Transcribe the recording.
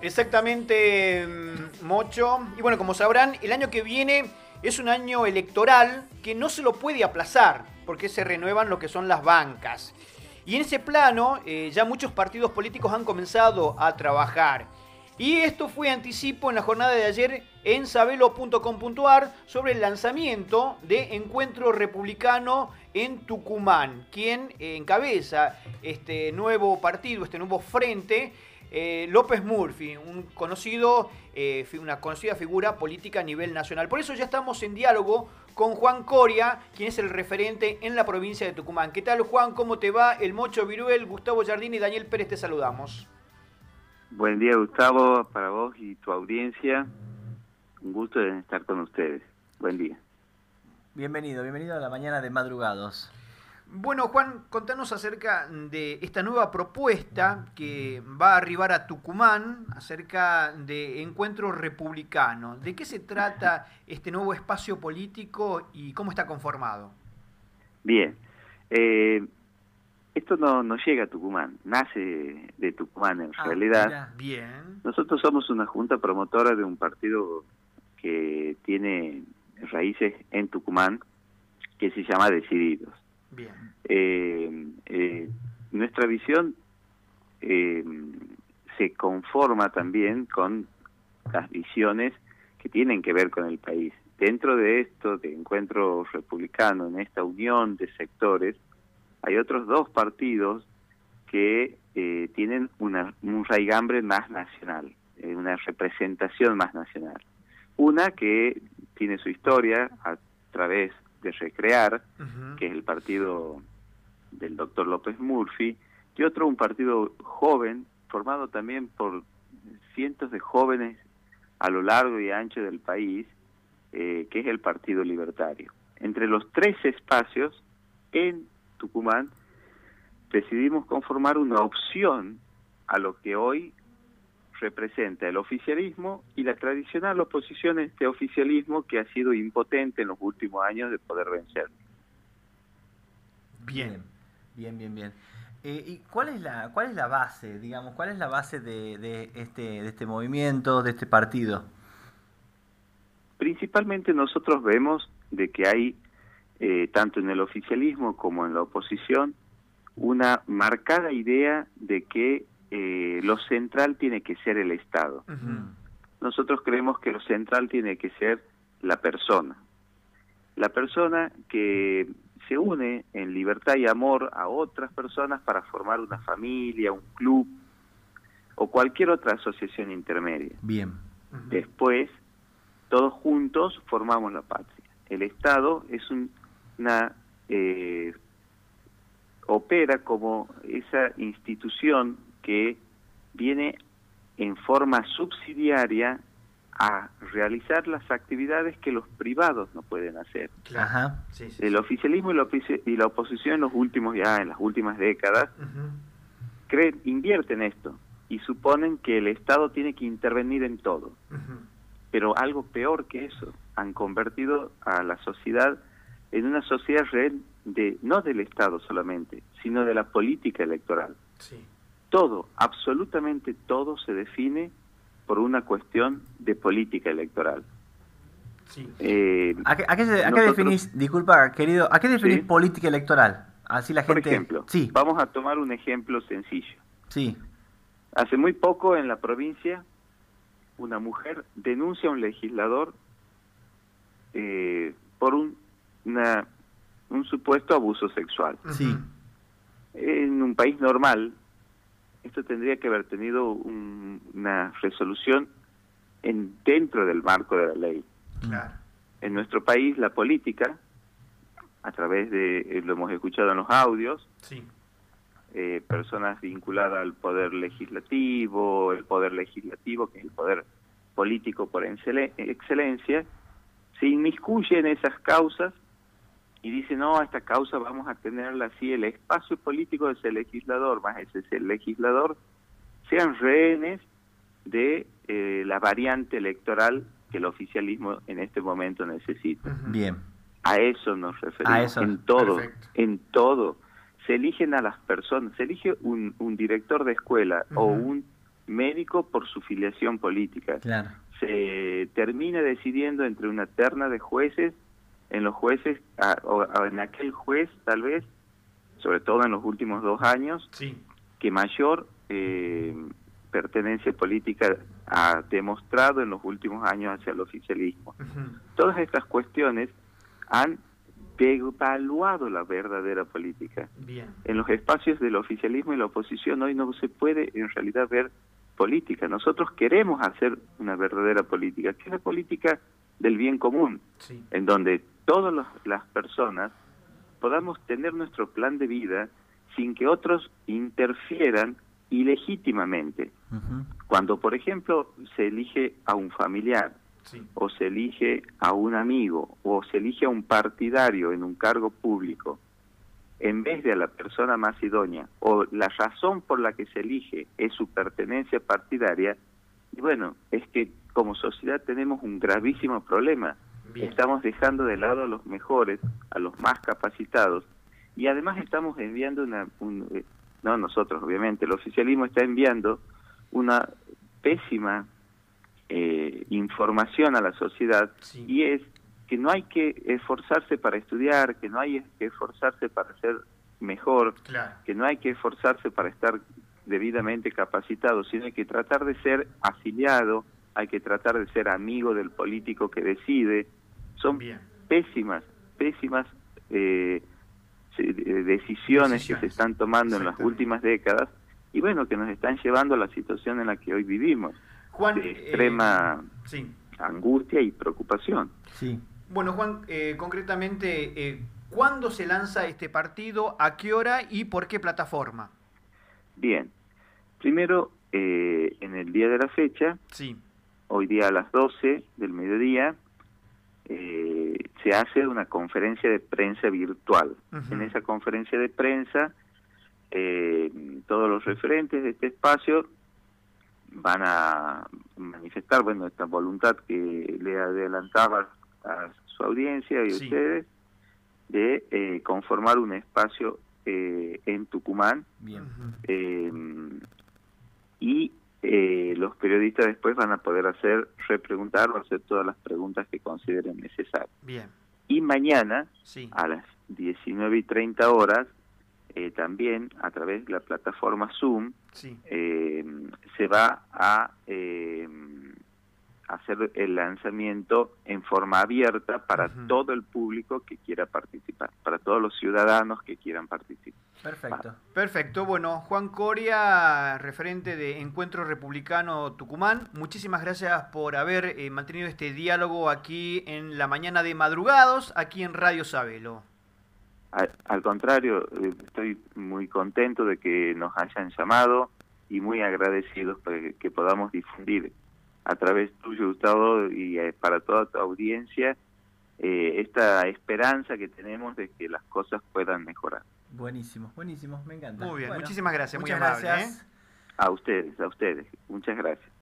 Exactamente, mm, Mocho. Y bueno, como sabrán, el año que viene es un año electoral que no se lo puede aplazar, porque se renuevan lo que son las bancas. Y en ese plano, eh, ya muchos partidos políticos han comenzado a trabajar. Y esto fue anticipo en la jornada de ayer en sabelo.com.ar sobre el lanzamiento de Encuentro Republicano en Tucumán, quien encabeza este nuevo partido, este nuevo frente eh, López Murphy, un conocido, eh, una conocida figura política a nivel nacional. Por eso ya estamos en diálogo con Juan Coria, quien es el referente en la provincia de Tucumán. ¿Qué tal Juan? ¿Cómo te va? El Mocho Viruel, Gustavo Jardín y Daniel Pérez te saludamos. Buen día Gustavo, para vos y tu audiencia. Un gusto de estar con ustedes. Buen día. Bienvenido, bienvenido a la mañana de madrugados. Bueno, Juan, contanos acerca de esta nueva propuesta que va a arribar a Tucumán acerca de encuentro republicano. ¿De qué se trata este nuevo espacio político y cómo está conformado? Bien, eh, esto no, no llega a Tucumán, nace de Tucumán en ah, realidad. Bien. Nosotros somos una junta promotora de un partido que tiene raíces en Tucumán que se llama Decididos. Bien. Eh, eh, nuestra visión eh, se conforma también con las visiones que tienen que ver con el país. Dentro de esto, de encuentro republicano, en esta unión de sectores, hay otros dos partidos que tienen una, un raigambre más nacional, una representación más nacional. Una que tiene su historia a través de Recrear, que es el partido del doctor López Murphy, y otro un partido joven, formado también por cientos de jóvenes a lo largo y ancho del país, eh, que es el Partido Libertario. Entre los tres espacios en Tucumán decidimos conformar una opción a lo que hoy representa el oficialismo y la tradicional oposición a este oficialismo que ha sido impotente en los últimos años de poder vencer. Bien, bien, bien, bien. Eh, ¿Y cuál es la cuál es la base, digamos, cuál es la base de, este de este movimiento, de este partido? Principalmente nosotros vemos de que hay eh, tanto en el oficialismo como en la oposición una marcada idea de que eh, lo central tiene que ser el Estado. Nosotros creemos que lo central tiene que ser la persona. La persona que se une en libertad y amor a otras personas para formar una familia, un club o cualquier otra asociación intermedia. Bien. Después, todos juntos formamos la patria. El Estado es una eh, opera como esa institución que viene en forma subsidiaria a realizar las actividades que los privados no pueden hacer. El oficialismo y la, oposición en los últimos ya en las últimas décadas creen, invierten esto y suponen que el Estado tiene que intervenir en todo. Pero algo peor que eso, han convertido a la sociedad en una sociedad red de no del Estado solamente, sino de la política electoral. Sí todo, absolutamente todo se define por una cuestión de política electoral. Sí. Eh, ¿A, qué, definís, disculpa querido, a qué definís política electoral? Así la gente... Por ejemplo, sí. vamos a tomar un ejemplo sencillo. Sí. Hace muy poco en la provincia una mujer denuncia a un legislador eh, por un, una, un supuesto abuso sexual. Sí. En un país normal, esto tendría que haber tenido una resolución en dentro del marco de la ley. En nuestro país la política, a través de, eh, lo hemos escuchado en los audios, eh, personas vinculadas al poder legislativo, el poder legislativo, que es el poder político por excelencia, se inmiscuye en esas causas y dice, no, a esta causa vamos a tenerla así, el espacio político de ese legislador, más ese es el legislador, sean rehenes de eh, la variante electoral que el oficialismo en este momento necesita. Bien. A eso nos referimos. En todo, en todo. Se eligen a las personas, se elige un, un director de escuela o un médico por su filiación política. Claro. Se termina decidiendo entre una terna de jueces, en los jueces, a- o a- en aquel juez tal vez, sobre todo en los últimos dos años, Sí. que mayor eh, pertenencia política ha demostrado en los últimos años hacia el oficialismo. Todas estas cuestiones han devaluado la verdadera política. Bien. En los espacios del oficialismo y la oposición hoy no se puede en realidad ver política. Nosotros queremos hacer una verdadera política, que es la política del bien común, Sí. en donde todas las personas podamos tener nuestro plan de vida sin que otros interfieran ilegítimamente. Cuando, por ejemplo, se elige a un familiar Sí. o se elige a un amigo o se elige a un partidario en un cargo público, en vez de a la persona más idónea o la razón por la que se elige es su pertenencia partidaria, y bueno, es que como sociedad tenemos un gravísimo problema. Bien. Estamos dejando de lado a los mejores, a los más capacitados, y además estamos enviando una, un- eh, no nosotros obviamente, el oficialismo está enviando una pésima eh, información a la sociedad Sí. y es que no hay que esforzarse para estudiar, que no hay que esforzarse para ser mejor, Claro. que no hay que esforzarse para estar debidamente capacitado, sino hay que tratar de ser afiliado, hay que tratar de ser amigo del político que decide. Son Bien. pésimas, pésimas eh, decisiones que se están tomando en las últimas décadas y bueno, que nos están llevando a la situación en la que hoy vivimos, Juan. de eh, extrema sí. angustia y preocupación. Sí. Bueno, Juan, eh, concretamente, eh, ¿cuándo se lanza este partido? ¿A qué hora y por qué plataforma? Bien, primero, eh, en el día de la fecha, Sí. hoy día a las 12 del mediodía, eh, se hace una conferencia de prensa virtual. En esa conferencia de prensa, eh, todos los referentes de este espacio van a manifestar, bueno, esta voluntad que le adelantaba a su audiencia y a Sí. ustedes de eh, conformar un espacio eh, en Tucumán Bien. Eh, y eh, los periodistas después van a poder hacer, repreguntar o hacer todas las preguntas que consideren necesarias. Bien. Y mañana, Sí. a las 19 y 30 horas, eh, también a través de la plataforma Zoom, Sí. eh, se va a eh, hacer el lanzamiento en forma abierta para todo el público que quiera participar, para todos los ciudadanos que quieran participar. Perfecto. Perfecto. Bueno, Juan Coria, referente de Encuentro Republicano Tucumán, muchísimas gracias por haber eh, mantenido este diálogo aquí en la mañana de madrugados, aquí en Radio Sabelo. Al, al contrario, eh, estoy muy contento de que nos hayan llamado y muy agradecidos que podamos difundir a través tuyo, Gustavo, y eh, para toda tu audiencia eh, esta esperanza que tenemos de que las cosas puedan mejorar. Buenísimo, buenísimo. Me encanta. Muy bien, Bueno, muchísimas gracias, muy muchas amable. gracias. ¿eh? A ustedes, a ustedes. Muchas gracias.